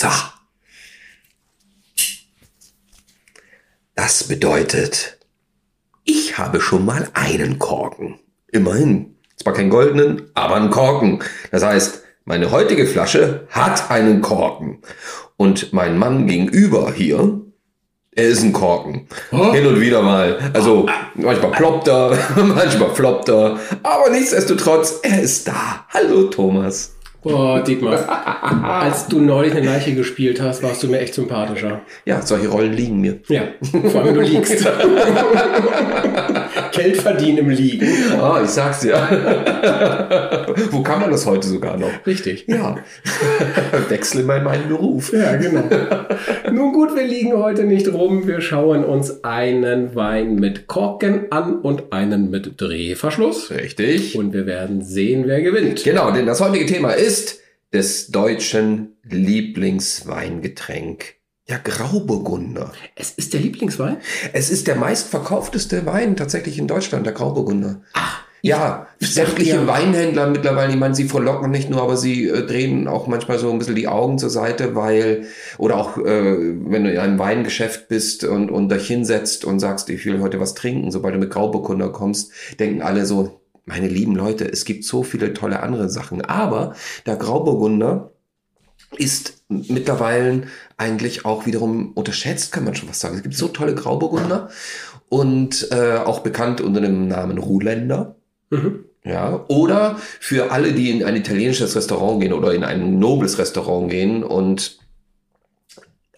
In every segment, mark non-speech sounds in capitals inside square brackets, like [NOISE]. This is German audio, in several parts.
Wasser. Das bedeutet, ich habe schon mal einen Korken. Immerhin. Zwar keinen goldenen, aber einen Korken. Das heißt, meine heutige Flasche hat einen Korken. Und mein Mann gegenüber hier, er ist ein Korken. Oh. Hin und wieder mal. Also manchmal ploppt er, [LAUGHS] manchmal floppt er. Aber nichtsdestotrotz, er ist da. Hallo Thomas. Boah, Dietmar, als du neulich eine Leiche gespielt hast, warst du mir echt sympathischer. Ja, solche Rollen liegen mir. Ja, vor allem wenn du liegst. [LAUGHS] Geld verdienen im Liegen. Ah, ich sag's dir. Wo kann man das heute sogar noch? Richtig. Ja. [LAUGHS] Wechsle mal meinen Beruf. Ja, genau. Nun gut, wir liegen heute nicht rum. Wir schauen uns einen Wein mit Korken an und einen mit Drehverschluss. Richtig. Und wir werden sehen, wer gewinnt. Genau, denn das heutige Thema ist des deutschen Lieblingsweingetränk. Ja, Grauburgunder. Es ist der Lieblingswein? Es ist der meistverkaufteste Wein tatsächlich in Deutschland, der Grauburgunder. Ach, Ja, ich sämtliche ja- Weinhändler mittlerweile, ich meine, sie verlocken nicht nur, aber sie äh, drehen auch manchmal so ein bisschen die Augen zur Seite, weil, oder auch, äh, wenn du in einem Weingeschäft bist und, und dich hinsetzt und sagst, ich will heute was trinken, sobald du mit Grauburgunder kommst, denken alle so, meine lieben Leute, es gibt so viele tolle andere Sachen. Aber der Grauburgunder ist mittlerweile eigentlich auch wiederum unterschätzt, kann man schon was sagen. Es gibt so tolle Grauburgunder und äh, auch bekannt unter dem Namen Ruländer. Mhm. Ja, oder für alle, die in ein italienisches Restaurant gehen oder in ein nobles Restaurant gehen und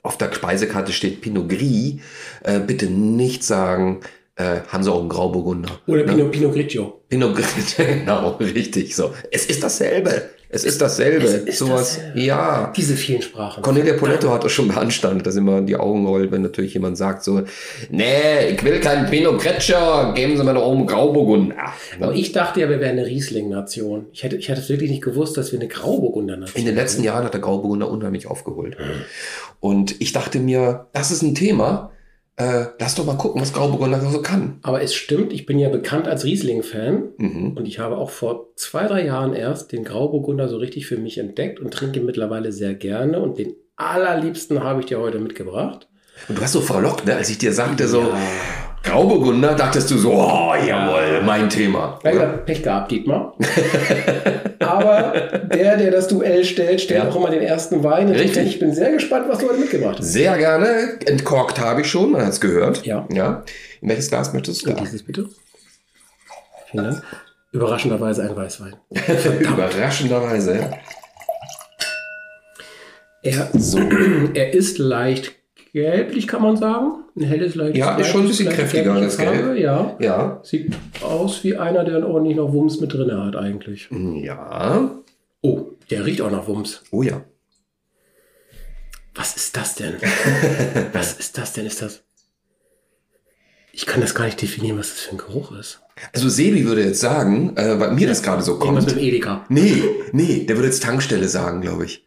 auf der Speisekarte steht Pinot Gris, äh, bitte nicht sagen, äh, haben sie auch einen Grauburgunder. Oder Ne? Pinot, Pinot Grigio. Pinot Gris, [LAUGHS] genau, richtig so. Es ist dasselbe. Es ist dasselbe. Es ist Sowas, dasselbe. ja. Diese vielen Sprachen. Cornelia Poletto hat das schon beanstandet, dass immer die Augen rollt, wenn natürlich jemand sagt so, nee, ich will keinen Pinot Grigio, geben Sie mir doch oben Grauburgunder. Aber ich dachte ja, wir wären eine Riesling-Nation. Ich hätte, ich hätte wirklich nicht gewusst, dass wir eine Grauburgunder-Nation In den letzten Jahren hat der Grauburgunder unheimlich aufgeholt. Und ich dachte mir, das ist ein Thema, äh, lass doch mal gucken, was Grauburgunder so kann. Aber es stimmt, ich bin ja bekannt als Riesling-Fan. Mhm. Und ich habe auch vor zwei, drei Jahren erst den Grauburgunder so richtig für mich entdeckt und trinke ihn mittlerweile sehr gerne. Und den allerliebsten habe ich dir heute mitgebracht. Und du hast so verlockt, ne? als ich dir sagte so, Ja. Grauburgunder, dachtest du so, oh, jawohl, mein Thema. Ja, Pech gehabt, Dietmar. [LAUGHS] Aber der, der das Duell stellt, stellt Ja. auch immer den ersten Wein. Richtig. Ich bin sehr gespannt, was du heute mitgebracht hast. Sehr gerne. Entkorkt habe ich schon, man hat es gehört. Ja. ja. In welches Glas möchtest du? Und dieses bitte. Vielen Dank. Überraschenderweise ein Weißwein. [LAUGHS] Überraschenderweise, ja. Er, [CLEARS THROAT] er ist leicht gelblich, kann man sagen. Ein helles, leicht. Ja, ist schon ein bisschen kräftiger, das Gelb. Farbe, Ja. Ja. Sieht aus wie einer, der ordentlich noch Wumms mit drin hat, eigentlich. Ja. Oh, der riecht auch nach Wumms. Oh ja. Was ist das denn? [LAUGHS] was ist das denn? Ist das. Ich kann das gar nicht definieren, was das für ein Geruch ist. Also Sebi würde jetzt sagen, äh, weil mir das gerade so Irgendwas kommt. mit dem Edeka. Nee, nee, der würde jetzt Tankstelle sagen, glaube ich.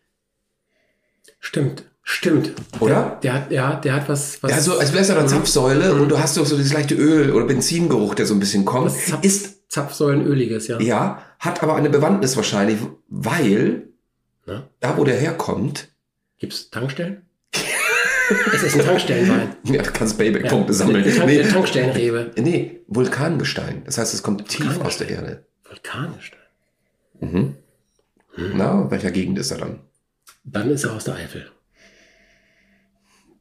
Stimmt, stimmt. Oder? Der, der, hat, hat, der hat was. was Ja, so als wärst du an der Zapfsäule und du hast doch so dieses leichte Öl- oder Benzingeruch, der so ein bisschen kommt. was Zapf, Ist, Zapfsäulenöliges, ja. ja, hat aber eine Bewandtnis wahrscheinlich, weil Na? da, wo der herkommt, Gibt's Tankstellen? es ist ein Tankstellenwein. [LAUGHS] ja, du kannst Payback-Punkte Eine sammeln. Tank, Nee, eine Tankstellenrewe. nee, Vulkangestein. Das heißt, es kommt tief aus der Erde. Vulkanisch. Mhm. Na, welcher Gegend ist er dann? Dann ist er aus der Eifel.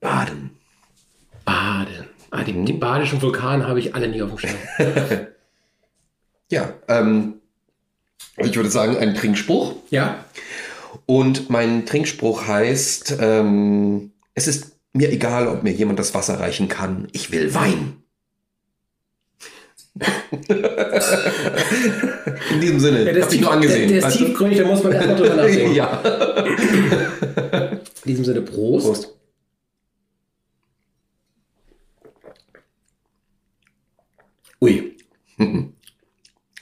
Baden. Baden. Ah, die, die badischen Vulkane habe ich alle nicht auf dem Schirm. [LAUGHS] Ja, ähm, ich würde sagen, ein Trinkspruch. Ja? Und mein Trinkspruch heißt, ähm, es ist mir egal, ob mir jemand das Wasser reichen kann. Ich will Wein. [LAUGHS] In diesem Sinne, ja der, hab ist ich nur angesehen. der, der ist tiefgründig, da muss man erstmal drüber [LAUGHS] nachdenken. ja. In diesem Sinne, Prost. Prost. Ui.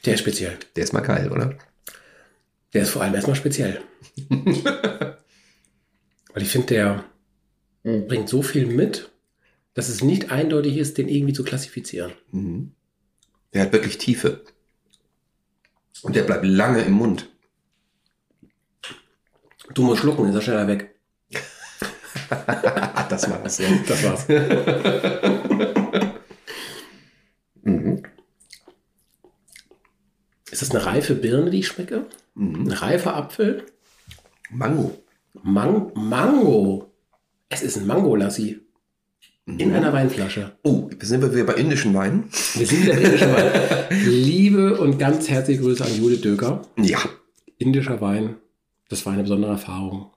Der ist speziell. Der ist mal geil, oder? Der ist vor allem erstmal speziell. [LAUGHS] Weil ich finde, der bringt so viel mit, dass es nicht eindeutig ist, den irgendwie zu klassifizieren. Mhm. Der hat wirklich Tiefe. Und der bleibt lange im Mund. Du musst schlucken, ist er schneller weg. das war das, ja. Das war's. [LAUGHS] Ist das eine reife Birne, die ich schmecke? Mhm. Ein reifer Apfel? Mango. Man Mango. Es ist ein Mango-Lassi. In einer Weinflasche. Oh, sind wir wieder bei indischen Weinen? Wir sind wieder indischer Wein. Liebe und ganz herzliche Grüße an Judith Döker. Ja. Indischer Wein. Das war eine besondere Erfahrung.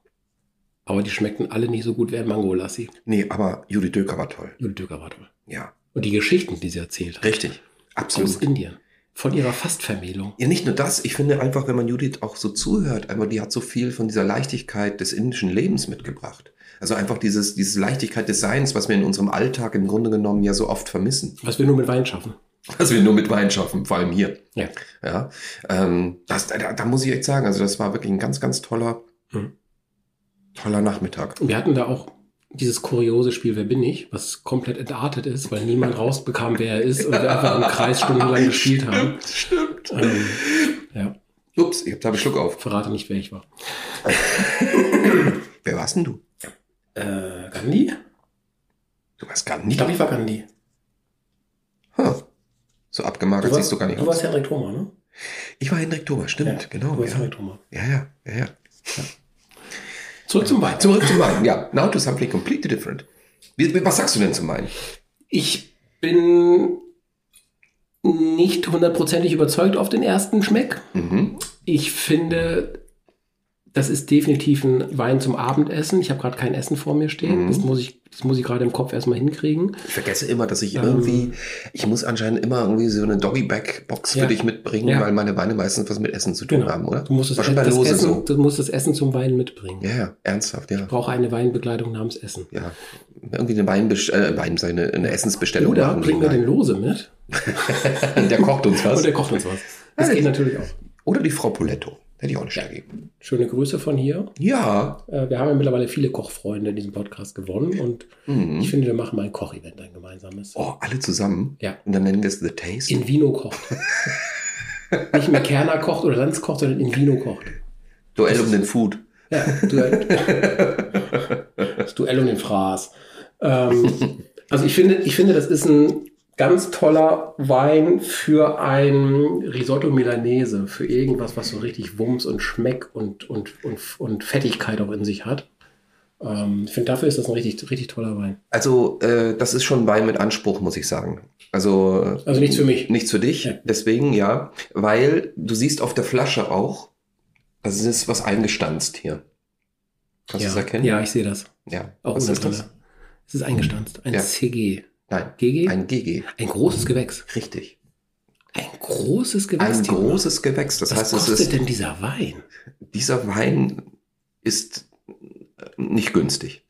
Aber die schmeckten alle nicht so gut wie ein Mango-Lassi. Nee, aber Judith Döker war toll. Judith Döker war toll. Ja. Und die Geschichten, die sie erzählt hat. Richtig. Aus Absolut. Indien. Von ihrer Fastvermählung. Ja, nicht nur das. Ich finde einfach, wenn man Judith auch so zuhört, einfach die hat so viel von dieser Leichtigkeit des indischen Lebens mitgebracht. Also einfach dieses, diese Leichtigkeit des Seins, was wir in unserem Alltag im Grunde genommen ja so oft vermissen. Was wir nur mit Wein schaffen. Was wir nur mit Wein schaffen, vor allem hier. Ja. Ja, ähm, das, da, da muss ich echt sagen, also das war wirklich ein ganz, ganz toller, Mhm. toller Nachmittag. Wir hatten da auch dieses kuriose Spiel Wer bin ich, was komplett entartet ist, weil niemand rausbekam, wer er ist und wir einfach im Kreis stundenlang [LAUGHS] gespielt haben. Stimmt. Ähm, ja, Ups, ich hab da einen Schluck auf. verrate nicht, wer ich war. [LAUGHS] Wer warst denn du? Äh, Gandhi? Du warst gar Ich nicht. glaube, ich war Gandhi. Huh. So abgemagert siehst du gar nicht du aus. warst Henrik Thoma, ne? Ich war Hendrik Thomas, stimmt, Ja, genau. Du warst Ja. Henrik Thoma. ja, ja, ja, ja. Zurück zum Wein. Zurück zum Wein, ja. Now to something completely different. Was sagst du denn zum Wein? Ich bin nicht hundertprozentig überzeugt auf den ersten Schmeck. Mhm. Ich finde, das ist definitiv ein Wein zum Abendessen. Ich habe gerade kein Essen vor mir stehen. Mhm. Das muss ich, das muss ich gerade im Kopf erstmal hinkriegen. Ich vergesse immer, dass ich Ähm. irgendwie, ich muss anscheinend immer irgendwie so eine Doggy-Bag-Box für Ja. dich mitbringen, Ja. weil meine Weine meistens was mit Essen zu tun Genau. haben, oder? Du musst das, schon das, Lose Essen, so. du musst das Essen zum Wein mitbringen. Ja, ja, ernsthaft, ja. Ich brauche eine Weinbegleitung namens Essen. Ja, irgendwie eine Weinbest äh, Wein, seine, eine Essensbestellung Oder machen. bring mir den Lose mit [LAUGHS] Der kocht uns [LAUGHS] was. und der kocht uns was. Das geht natürlich auch. Oder die Frau Poletto. Hätte ich auch nicht dagegen. Schöne Grüße von hier. Ja. Äh, Wir haben ja mittlerweile viele Kochfreunde in diesem Podcast gewonnen und Mhm. ich finde, wir machen mal ein Kochevent, ein gemeinsames. Oh, alle zusammen. Ja. Und dann nennen wir es The Taste. In Vino kocht. [LAUGHS] Nicht mehr Kerner kocht oder Lanz kocht, sondern in Vino kocht. Duell um den Food. Ja, Duell. das Duell um den Fraß. Ähm, also ich finde, ich finde, das ist ein ganz toller Wein für ein Risotto Milanese, für irgendwas, was so richtig Wumms und Schmeck und, und, und, und Fettigkeit auch in sich hat. Ähm, ich finde, dafür ist das ein richtig, richtig toller Wein. Also, äh, das ist schon ein Wein mit Anspruch, muss ich sagen. Also, Also nichts für mich. nichts für dich. Ja. Deswegen, ja. Weil du siehst auf der Flasche auch, das ist was eingestanzt hier. Kannst du ja. es erkennen? Ja, ich sehe das. Ja. Auch was ohne das? Brille. Es ist eingestanzt. Ein Ja. CG. Nein. GG? Ein GG. Ein großes Gewächs. Richtig. Ein großes Gewächs. Ein großes Gewächs. Das Was heißt, es kostet ist, denn dieser Wein? dieser Wein ist nicht günstig.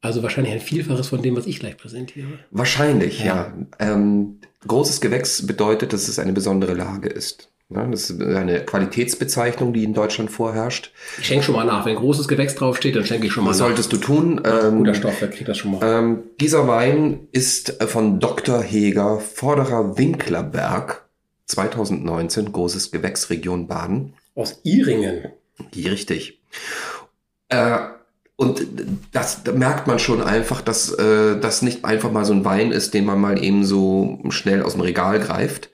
Also wahrscheinlich ein Vielfaches von dem, was ich gleich präsentiere. Wahrscheinlich, ja. Ja. Ähm, großes Gewächs bedeutet, dass es eine besondere Lage ist. Ja, das ist eine Qualitätsbezeichnung, die in Deutschland vorherrscht. Ich schenke schon mal nach. Wenn großes Gewächs draufsteht, dann schenke ich schon mal Was nach. solltest du tun? Ähm, Guter Stoff, wer kriegt das schon mal? ähm, dieser Wein ist äh, von Dr. Heger, Vorderer Winklerberg, 2019, großes Gewächs, Region Baden. Aus Iringen. Die richtig. Äh, und das da merkt man schon einfach, dass äh, das nicht einfach mal so ein Wein ist, den man mal eben so schnell aus dem Regal greift.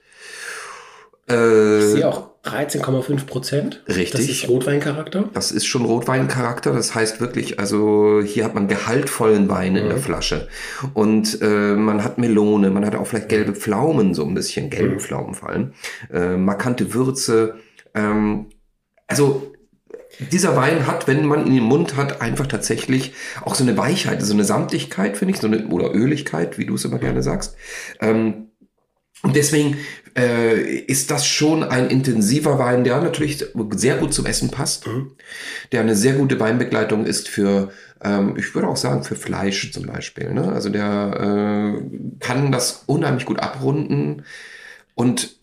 Ich Äh, sehe auch 13,5 Prozent. Richtig. Das ist Rotweincharakter. das ist schon Rotweincharakter. Das heißt wirklich, also hier hat man gehaltvollen Wein in Mhm. der Flasche. Und äh, man hat Melone, man hat auch vielleicht gelbe Pflaumen, so ein bisschen gelbe Mhm. Pflaumen vor allem. Äh, markante Würze. Ähm, also dieser Wein hat, wenn man ihn im Mund hat, einfach tatsächlich auch so eine Weichheit, so eine Samtigkeit, finde ich, so eine, oder Öligkeit, wie du es immer gerne sagst. Ähm, und deswegen äh, ist das schon ein intensiver Wein, der natürlich sehr gut zum Essen passt, Mhm. der eine sehr gute Weinbegleitung ist für, ähm, ich würde auch sagen, für Fleisch zum Beispiel. Ne? Also der äh, kann das unheimlich gut abrunden und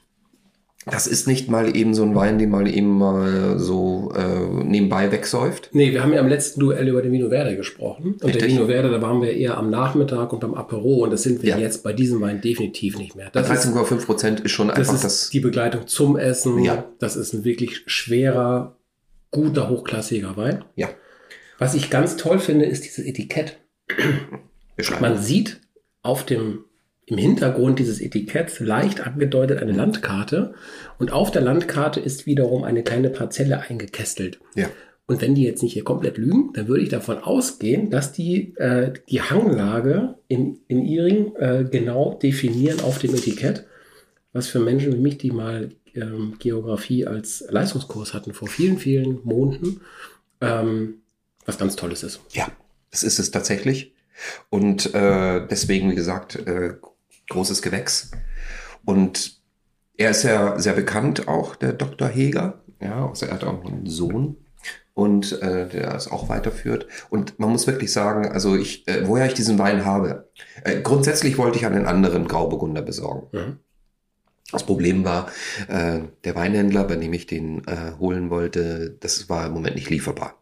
das ist nicht mal eben so ein Wein, den man eben mal so äh, nebenbei wegsäuft. Nee, wir haben ja im letzten Duell über den Vino Verde gesprochen. Und der Richtig. Vino Verde, da waren wir eher am Nachmittag und beim Apero. Und das sind wir Ja. jetzt bei diesem Wein definitiv nicht mehr. Das Das ist 13,5 Prozent ist schon Das einfach ist das. die Begleitung zum Essen. Ja. Das ist ein wirklich schwerer, guter, hochklassiger Wein. Ja. Was ich ganz toll finde, ist dieses Etikett. Man sieht auf dem, im Hintergrund dieses Etiketts leicht angedeutet eine Landkarte und auf der Landkarte ist wiederum eine kleine Parzelle eingekästelt. Ja. Und wenn die jetzt nicht hier komplett lügen, dann würde ich davon ausgehen, dass die äh, die Hanglage in, in Iring äh, genau definieren auf dem Etikett, was für Menschen wie mich, die mal ähm, Geografie als Leistungskurs hatten vor vielen, vielen Monaten, ähm, was ganz Tolles ist. Ja, das ist es tatsächlich. Und äh, deswegen, wie gesagt, äh, großes Gewächs. Und er ist ja sehr bekannt auch, der Dr. Heger. Ja, also er hat auch einen Sohn und äh, der es auch weiterführt. Und man muss wirklich sagen, also ich, äh, woher ich diesen Wein habe. Äh, grundsätzlich wollte ich einen anderen Grauburgunder besorgen. Mhm. Das Problem war, äh, der Weinhändler, bei dem ich den äh, holen wollte, das war im Moment nicht lieferbar.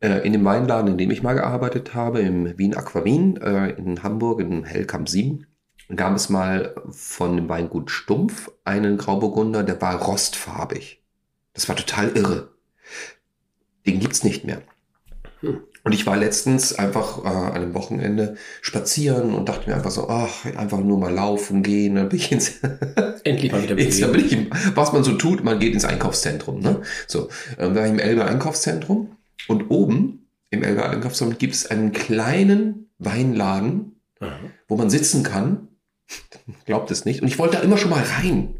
Äh, in dem Weinladen, in dem ich mal gearbeitet habe, im Wien Aquavin äh, in Hamburg, in Hellkamp 7, gab es mal von dem Weingut Stumpf einen Grauburgunder, der war rostfarbig. Das war total irre. Den gibt's nicht mehr. Hm. Und ich war letztens einfach äh, an einem Wochenende spazieren und dachte mir einfach so, ach, einfach nur mal laufen gehen. Dann bin ich ins, [LAUGHS] Endlich mal wieder Bewegung. bin ich, was man so tut, man geht ins Einkaufszentrum. Ne? So, ähm, da war ich im Elbe Einkaufszentrum und oben im Elbe Einkaufszentrum gibt es einen kleinen Weinladen, Aha. wo man sitzen kann. Glaubt es nicht. Und ich wollte da immer schon mal rein.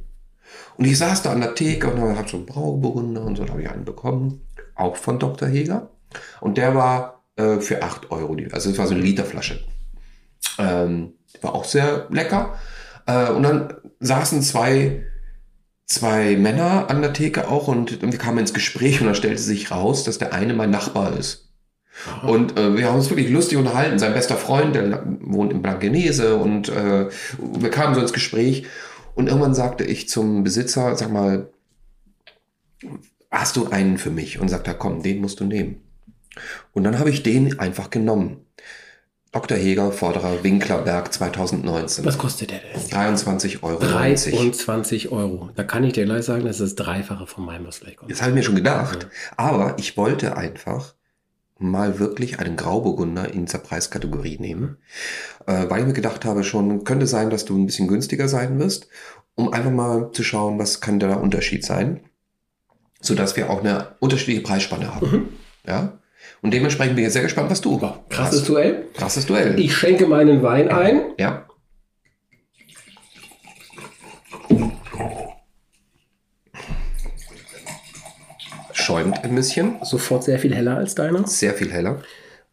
Und ich saß da an der Theke und habe so einen Brauburgunder und so, da habe ich einen bekommen. Auch von Dr. Heger. Und der war äh, für 8 Euro. Also es war so eine Literflasche. Ähm, war auch sehr lecker. Äh, und dann saßen zwei, zwei Männer an der Theke auch und wir kamen ins Gespräch und dann stellte sich raus, dass der eine mein Nachbar ist. Und äh, wir haben uns wirklich lustig unterhalten. Sein bester Freund, der wohnt in Blankenese und äh, wir kamen so ins Gespräch. Und irgendwann sagte ich zum Besitzer, sag mal, hast du einen für mich? Und sagt er, komm, den musst du nehmen. Und dann habe ich den einfach genommen. Dr. Heger, Vorderer Winklerberg 2019. Was kostet der denn? 23,90 Euro. 23 Euro. Da kann ich dir gleich sagen, das ist das Dreifache von meinem, was gleich kommt. Das habe ich mir schon gedacht. Aber ich wollte einfach mal wirklich einen Grauburgunder in dieser Preiskategorie nehmen, äh, weil ich mir gedacht habe, schon könnte sein, dass du ein bisschen günstiger sein wirst, um einfach mal zu schauen, was kann der Unterschied sein, sodass wir auch eine unterschiedliche Preisspanne haben. Mhm. Ja. Und dementsprechend bin ich jetzt sehr gespannt, was du. Krasses hast. Duell. Krasses Duell. Ich schenke meinen Wein ein. ja. Schäumt ein bisschen, Sofort sehr viel heller als deiner. sehr viel heller.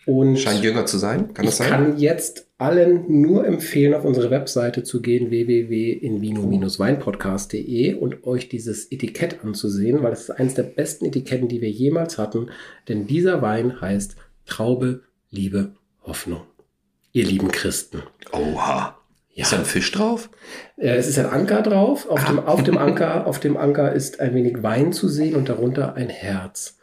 Und Scheint jünger zu sein, kann das ich sein? kann jetzt allen nur empfehlen, auf unsere Webseite zu gehen, www.invino-weinpodcast.de und euch dieses Etikett anzusehen, weil es ist eines der besten Etiketten, die wir jemals hatten. Denn dieser Wein heißt Traube, Liebe, Hoffnung. Ihr lieben Christen. Oha. Ja. Ist da ein Fisch drauf? Äh, Es ist ein Anker drauf. Auf, dem, auf, dem Anker, auf dem Anker ist ein wenig Wein zu sehen und darunter ein Herz.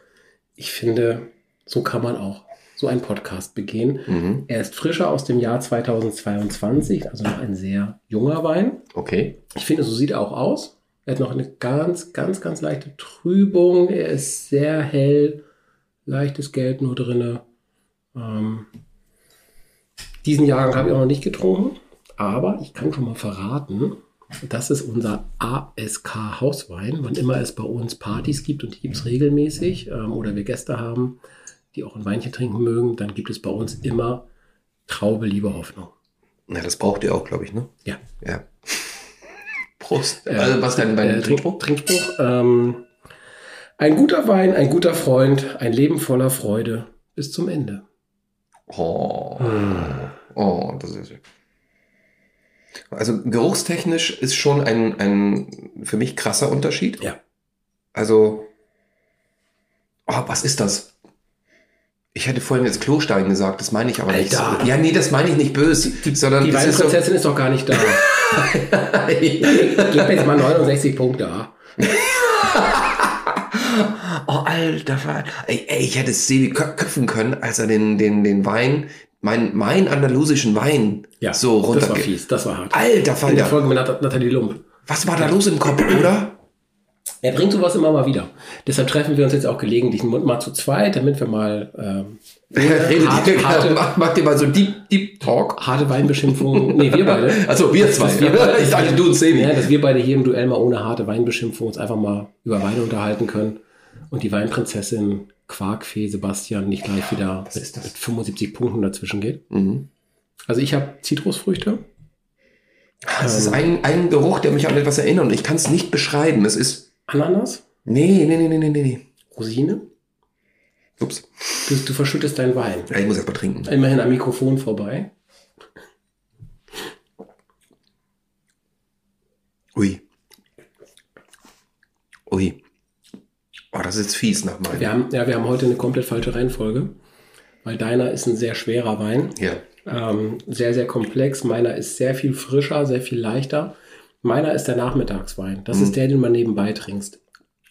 Ich finde, so kann man auch so einen Podcast begehen. Mhm. Er ist frischer aus dem Jahr 2022, also noch ein sehr junger Wein. Okay. Ich finde, so sieht er auch aus. Er hat noch eine ganz, ganz, ganz leichte Trübung. Er ist sehr hell, leichtes Gelb nur drinne. Ähm, diesen Jahrgang habe ich auch noch nicht getrunken, aber ich kann schon mal verraten, das ist unser ASK Hauswein. Wann immer es bei uns Partys gibt und die gibt es regelmäßig ähm, oder wir Gäste haben, die auch ein Weinchen trinken mögen, dann gibt es bei uns immer Traube, Liebe, Hoffnung. Na, das braucht ihr auch, glaube ich, ne? Ja. Ja. [LAUGHS] Prost. Äh, also, was denn bei Äh, Trinkspruch? Trinkspruch. Ähm, ein guter Wein, ein guter Freund, ein Leben voller Freude bis zum Ende. Oh. Hm. Oh, das ist. Also, geruchstechnisch ist schon ein, ein für mich krasser Unterschied. Ja. Also, oh, was ist das? Ich hätte vorhin jetzt Klostein gesagt, das meine ich aber nicht. Alter. Ja, nee, das meine ich nicht böse, sondern Die das ist so, Weinprinzessin ist doch gar nicht da. [LAUGHS] Gib mir jetzt mal 69 Punkte. [LAUGHS] Oh, alter. Ey, ey, ich hätte Sebi kö- köpfen können, als er den, den, den Wein, mein, mein andalusischen Wein Ja, so das war runter. fies, das war hart. Alter In der Falter. Folge mit Nat Nathalie Lump. Was war da los im Kopf, [CLEARS THROAT] oder? Er bringt sowas immer mal wieder. Deshalb treffen wir uns jetzt auch gelegentlich mal zu zweit, damit wir mal ähm, [LAUGHS] Redet harte, ihr, [LAUGHS] harte, macht, macht ihr mal so Deep, Deep Talk? harte Weinbeschimpfung. Nee, wir beide. [LAUGHS] Also wir zwei. Dass wir beide, ich dachte, du und Sebi. Ja, dass wir beide hier im Duell mal ohne harte Weinbeschimpfung uns einfach mal über Weine unterhalten können und die Weinprinzessin Quarkfee Sebastian nicht gleich wieder mit, mit 75 Punkten dazwischen geht. Mhm. Also ich habe Zitrusfrüchte. Das ist ein, ein Geruch, der mich an etwas erinnert und ich kann es nicht beschreiben. Es ist. Ananas, Nee, nee, nee, nee, nee, nee. Rosine. Ups. Du, du verschüttest deinen Wein. Ja, ich muss erst mal trinken. Immerhin am Mikrofon vorbei. Ui. Ui. Oh, das ist jetzt fies nach meinem. Wir haben, ja, wir haben heute eine komplett falsche Reihenfolge, weil deiner ist ein sehr schwerer Wein. Ja. Ähm, sehr, sehr komplex. Meiner ist sehr viel frischer, sehr viel leichter. Meiner ist der Nachmittagswein. Das Mhm. ist der, den man nebenbei trinkst.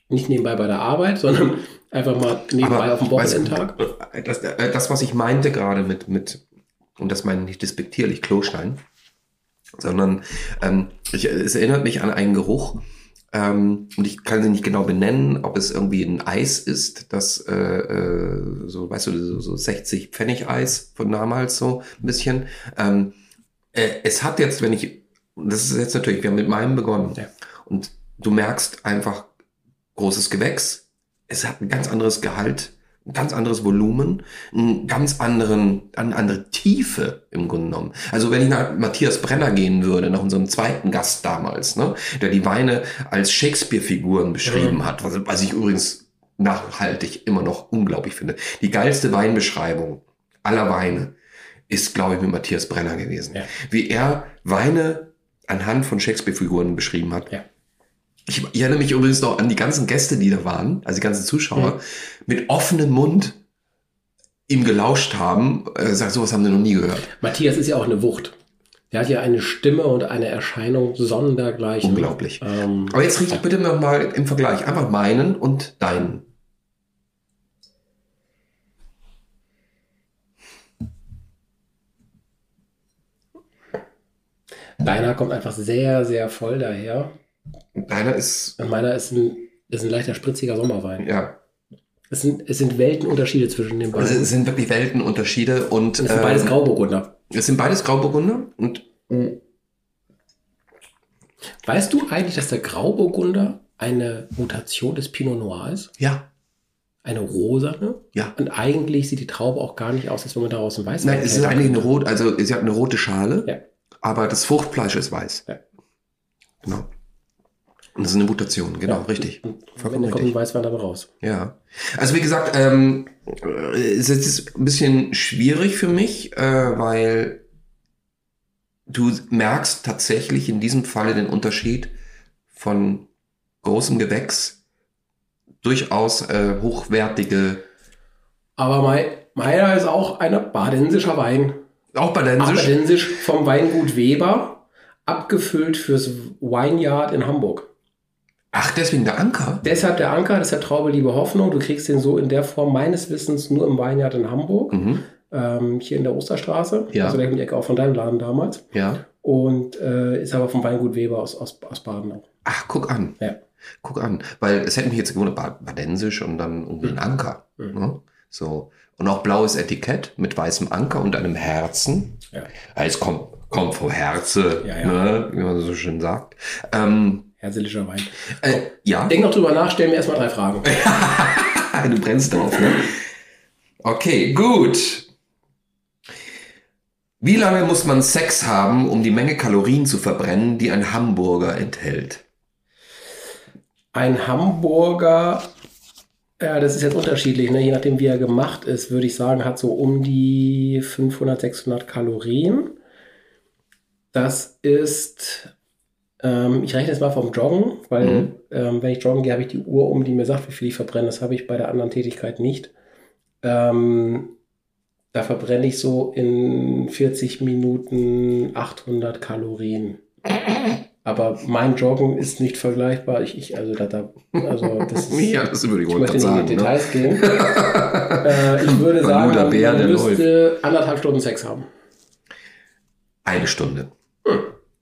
Nicht nebenbei bei der Arbeit, sondern [LAUGHS] einfach mal nebenbei auf dem weißt du, Wochenendtag. Das, äh, das, was ich meinte gerade mit, mit, und das meine ich nicht despektierlich, Klostein, sondern ähm, ich, es erinnert mich an einen Geruch, ähm, und ich kann sie nicht genau benennen, ob es irgendwie ein Eis ist, das äh, äh, so, weißt du, so, so 60 Pfennig Eis von damals so ein bisschen. Ähm, äh, es hat jetzt, wenn ich, das ist jetzt natürlich, wir haben mit meinem begonnen, Ja. und du merkst einfach großes Gewächs, es hat ein ganz anderes Gehalt, ein ganz anderes Volumen, einen ganz anderen, eine andere Tiefe im Grunde genommen. Also wenn ich nach Matthias Brenner gehen würde, nach unserem zweiten Gast damals, ne, der die Weine als Shakespeare-Figuren beschrieben Mhm. hat, was, was ich übrigens nachhaltig immer noch unglaublich finde. Die geilste Weinbeschreibung aller Weine ist, glaube ich, mit Matthias Brenner gewesen. Ja. Wie er Weine anhand von Shakespeare-Figuren beschrieben hat. Ja. Ich, ich erinnere mich übrigens noch an die ganzen Gäste, die da waren, also die ganzen Zuschauer, Mhm. mit offenem Mund ihm gelauscht haben. Äh, sagt, sowas haben sie noch nie gehört. Matthias ist ja auch eine Wucht. Der hat ja eine Stimme und eine Erscheinung sondergleichen. Unglaublich. Ähm, Aber jetzt riech bitte noch mal im Vergleich einfach meinen und deinen. deiner kommt einfach sehr, sehr voll daher. Deiner ist, meiner ist ein, ist ein leichter spritziger Sommerwein. ja, Es sind, es sind Weltenunterschiede zwischen den beiden. also es sind wirklich Weltenunterschiede und es sind beides ähm, Grauburgunder. es sind beides Grauburgunder und Weißt du eigentlich, dass der Grauburgunder eine Mutation des Pinot Noir ist? ja, Eine rosane? ja. Und eigentlich sieht die Traube auch gar nicht aus, als wenn man daraus ein Weißwein Nein, es ist eigentlich eine rot, also sie hat eine rote Schale, Ja. aber das Fruchtfleisch ist weiß. Ja. Genau. Und das ist eine Mutation, genau, Ja. richtig. Vollkommen Ende kommt ein richtig. Weißwein dabei raus. Ja. Also wie gesagt, ähm, äh, es ist ein bisschen schwierig für mich, äh, weil du merkst tatsächlich in diesem Falle den Unterschied von großem Gewächs, durchaus äh, hochwertige, Aber mein, meiner ist auch ein badensischer Wein. auch badensisch. Badensisch vom Weingut Weber, abgefüllt fürs Wineyard in Hamburg. Ach, deswegen der Anker. Deshalb der Anker, deshalb Traube, Liebe, Hoffnung. Du kriegst den so in der Form meines Wissens nur im Wineyard in Hamburg, Mhm. ähm, hier in der Osterstraße. Ja. Also gleich um die Ecke auch von deinem Laden damals. Ja. Und äh, ist aber vom Weingut Weber aus, aus, aus Baden auch. Ach, guck an. Ja. Guck an. Weil es hätte mich jetzt gewundert, Bad- badensisch und dann irgendwie ein Anker. Mhm. Ne? So. Und auch blaues Etikett mit weißem Anker und einem Herzen. Ja. Es kommt, kommt vom Herze, Ja, ja. Ne? wie man so schön sagt. Ähm, Herzlicher Wein. äh, ja, Denk noch drüber nach, stell mir erstmal drei Fragen. [LAUGHS] du brennst drauf. Ne? Okay, gut. Wie lange muss man Sex haben, um die Menge Kalorien zu verbrennen, die ein Hamburger enthält? Ein Hamburger, ja, das ist jetzt unterschiedlich, ne? je nachdem wie er gemacht ist, würde ich sagen, hat so um die 500, 600 Kalorien. Das ist, ähm, ich rechne jetzt mal vom Joggen, weil Mhm. ähm, wenn ich joggen gehe, habe ich die Uhr um, die mir sagt, wie viel ich verbrenne. Das habe ich bei der anderen Tätigkeit nicht. Ähm, da verbrenne ich so in 40 Minuten 800 Kalorien. Aber mein Joggen ist nicht vergleichbar. Ich, ich also da, da also das [LAUGHS] ist, Ja, das würde ich ich möchte nicht in sagen. die Ne? Details gehen. [LAUGHS] äh, ich würde sagen, man, Bär, man der müsste anderthalb Stunden Sex haben. Eine Stunde.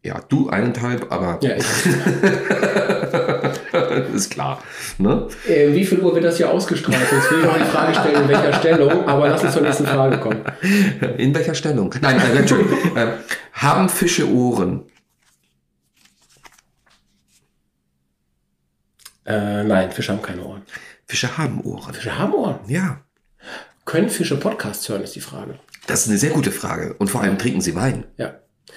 Ja, du eineinhalb, aber Ja, [LAUGHS] ist klar. Ne? Äh, wie viel Uhr wird das hier ausgestrahlt? Jetzt will ich noch die Frage stellen, in welcher Stellung, aber lass uns zur nächsten Frage kommen. In welcher Stellung? Nein, äh, Entschuldigung. äh, haben Fische Ohren? Äh, nein, Fische haben keine Ohren. Fische haben Ohren. Fische haben Ohren. Ja. Können Fische Podcasts hören, ist die Frage. Das ist eine sehr gute Frage. Und vor allem trinken sie Wein. Ja.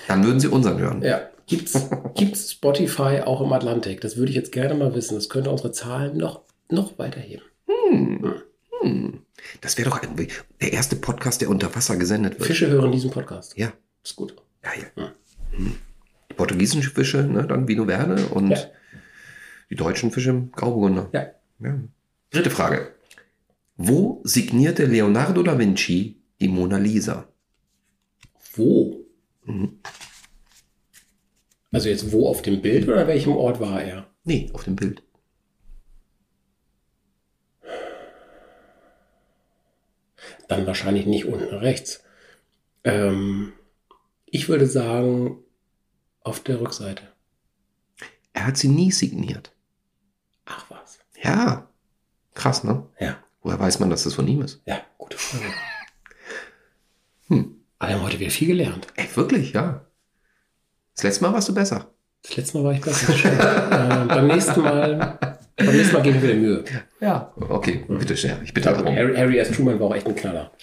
Dann würden sie unseren hören. Ja. Gibt's, [LAUGHS] gibt's Spotify auch im Atlantik? Das würde ich jetzt gerne mal wissen. Das könnte unsere Zahlen noch, noch weiterheben. Das wäre doch irgendwie der erste Podcast, der unter Wasser gesendet wird. Fische hören diesen Podcast. Ja. Ist gut. Geil. Hm. Die portugiesischen Fische, ne, dann Vino Verde und Ja. die deutschen Fische Grauburgunder. Ja. Ja. Dritte Frage. Wo signierte Leonardo da Vinci die Mona Lisa? Wo? Mhm. Also jetzt wo auf dem Bild oder welchem Ort war er? Nee, auf dem Bild. Dann wahrscheinlich nicht unten rechts. Ähm, ich würde sagen, auf der Rückseite. Er hat sie nie signiert. Ach was. Ja. Krass, ne? Ja. Woher weiß man, dass das von ihm ist? Ja, gute Frage. Wir haben heute wieder viel gelernt. Ey, wirklich, ja. Das letzte Mal warst du besser. Das letzte Mal war ich besser. Äh, beim nächsten Mal, beim nächsten Mal geben wir wieder Mühe. Ja. Okay, bitte sehr. Ich bitte darum. Harry, Harry S. Truman war auch echt ein Knaller.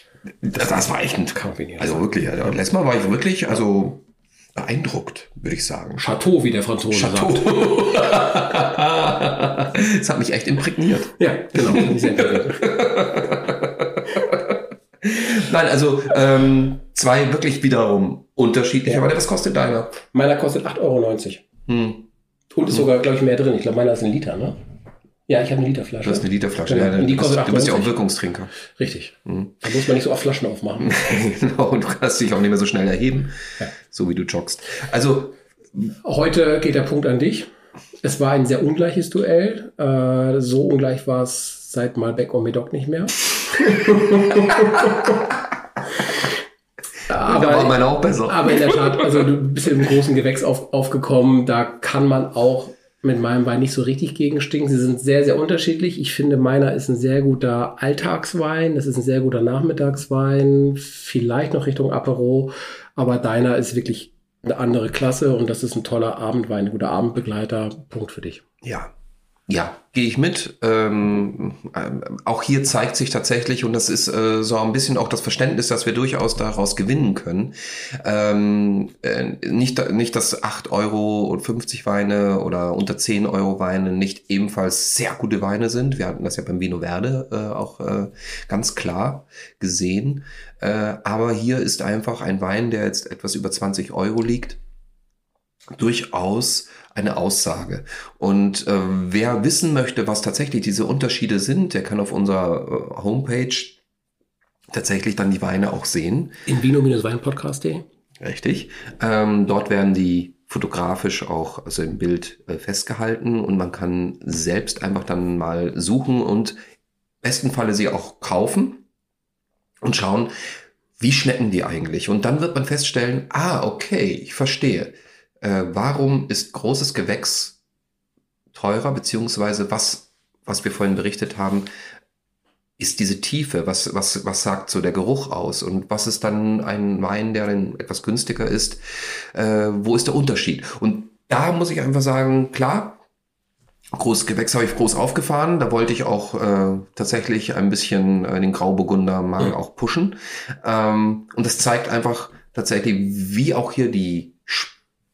Das, das war echt ein nicht Also wirklich, also, letztes Mal war ich wirklich, also beeindruckt, würde ich sagen. Chateau, wie der Franzose Chateau. sagt. [LAUGHS] das hat mich echt imprägniert. Ja, genau. [LAUGHS] Nein, also ähm, zwei wirklich wiederum unterschiedliche. Aber was kostet deiner? Meiner kostet 8,90 Euro. Hm, Und ist sogar, glaube ich, mehr drin. Ich glaube, meiner ist ein Liter, ne? Ja, ich habe eine Literflasche. du hast eine Literflasche. Genau. Ja, Und die du, bist, kostet du bist ja auch 98. Wirkungstrinker. Richtig. Mhm. Da muss man nicht so oft Flaschen aufmachen. [LAUGHS] genau, und du kannst dich auch nicht mehr so schnell erheben, Ja. so wie du joggst. Also, Heute geht der Punkt an dich. Es war ein sehr ungleiches Duell. Äh, so ungleich war es seit Malbec und Medoc nicht mehr. [LAUGHS] da war meine auch besser. Aber in der Tat, also du bist im großen Gewächs auf, aufgekommen, da kann man auch mit meinem Wein nicht so richtig gegenstinken. Sie sind sehr, sehr unterschiedlich. Ich finde, meiner ist ein sehr guter Alltagswein. Das ist ein sehr guter Nachmittagswein. Vielleicht noch Richtung Apero. Aber deiner ist wirklich eine andere Klasse und das ist ein toller Abendwein, ein guter Abendbegleiter. Punkt für dich. Ja. Ja, gehe ich mit. Ähm, ähm, auch hier zeigt sich tatsächlich, und das ist äh, so ein bisschen auch das Verständnis, dass wir durchaus daraus gewinnen können. Ähm, äh, nicht, nicht, dass 8 Euro und 50 Weine oder unter 10 Euro Weine nicht ebenfalls sehr gute Weine sind. Wir hatten das ja beim Vino Verde äh, auch äh, ganz klar gesehen. Äh, aber hier ist einfach ein Wein, der jetzt etwas über 20 Euro liegt, durchaus eine Aussage. Und äh, wer wissen möchte, was tatsächlich diese Unterschiede sind, der kann auf unserer äh, Homepage tatsächlich dann die Weine auch sehen. In vino-weinpodcast.de. Richtig. Ähm, dort werden die fotografisch auch also im Bild äh, festgehalten und man kann selbst einfach dann mal suchen und im besten Falle sie auch kaufen und schauen, wie schmecken die eigentlich? Und dann wird man feststellen, ah, okay, ich verstehe. Äh, warum ist großes Gewächs teurer, beziehungsweise was, was wir vorhin berichtet haben, ist diese Tiefe, was, was, was sagt so der Geruch aus? Und was ist dann ein Wein, der dann etwas günstiger ist, äh, wo ist der Unterschied? Und da muss ich einfach sagen, klar, großes Gewächs habe ich groß aufgefahren, da wollte ich auch äh, tatsächlich ein bisschen äh, den Grauburgunder mal auch pushen. Ähm, und das zeigt einfach tatsächlich, wie auch hier die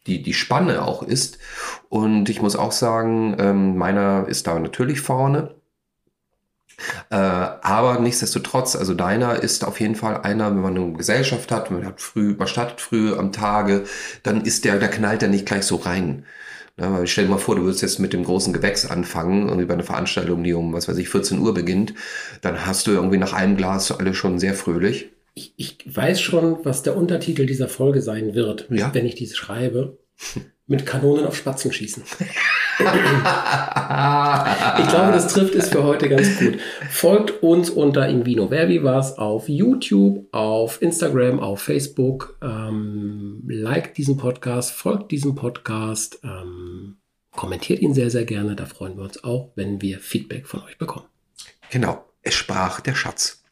die, die Spanne auch ist. Und ich muss auch sagen, ähm, meiner ist da natürlich vorne. Äh, aber nichtsdestotrotz, also deiner ist auf jeden Fall einer, wenn man eine Gesellschaft hat, man hat früh, man startet früh am Tage, dann ist der, der knallt der nicht gleich so rein. Ja, weil stell dir mal vor, du würdest jetzt mit dem großen Gewächs anfangen, irgendwie bei einer Veranstaltung, die um, was weiß ich, 14 Uhr beginnt, dann hast du irgendwie nach einem Glas alle schon sehr fröhlich. Ich, ich weiß schon, was der Untertitel dieser Folge sein wird, Ja. wenn ich dies schreibe. Mit Kanonen auf Spatzen schießen. [LAUGHS] Ich glaube, das trifft es für heute ganz gut. Folgt uns unter Invino Verbi was auf YouTube, auf Instagram, auf Facebook. Ähm, liked diesen Podcast, folgt diesem Podcast. Ähm, kommentiert ihn sehr, sehr gerne. Da freuen wir uns auch, wenn wir Feedback von euch bekommen. Genau, es sprach der Schatz.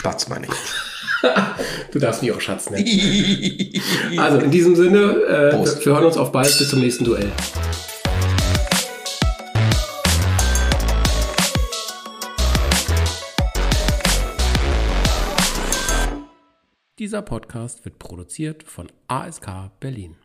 Spatz meine ich. du darfst mich auch Schatz nennen. [LAUGHS] also in diesem Sinne, äh, wir, wir hören uns auf bald. Bis zum nächsten Duell. Dieser Podcast wird produziert von ASK Berlin.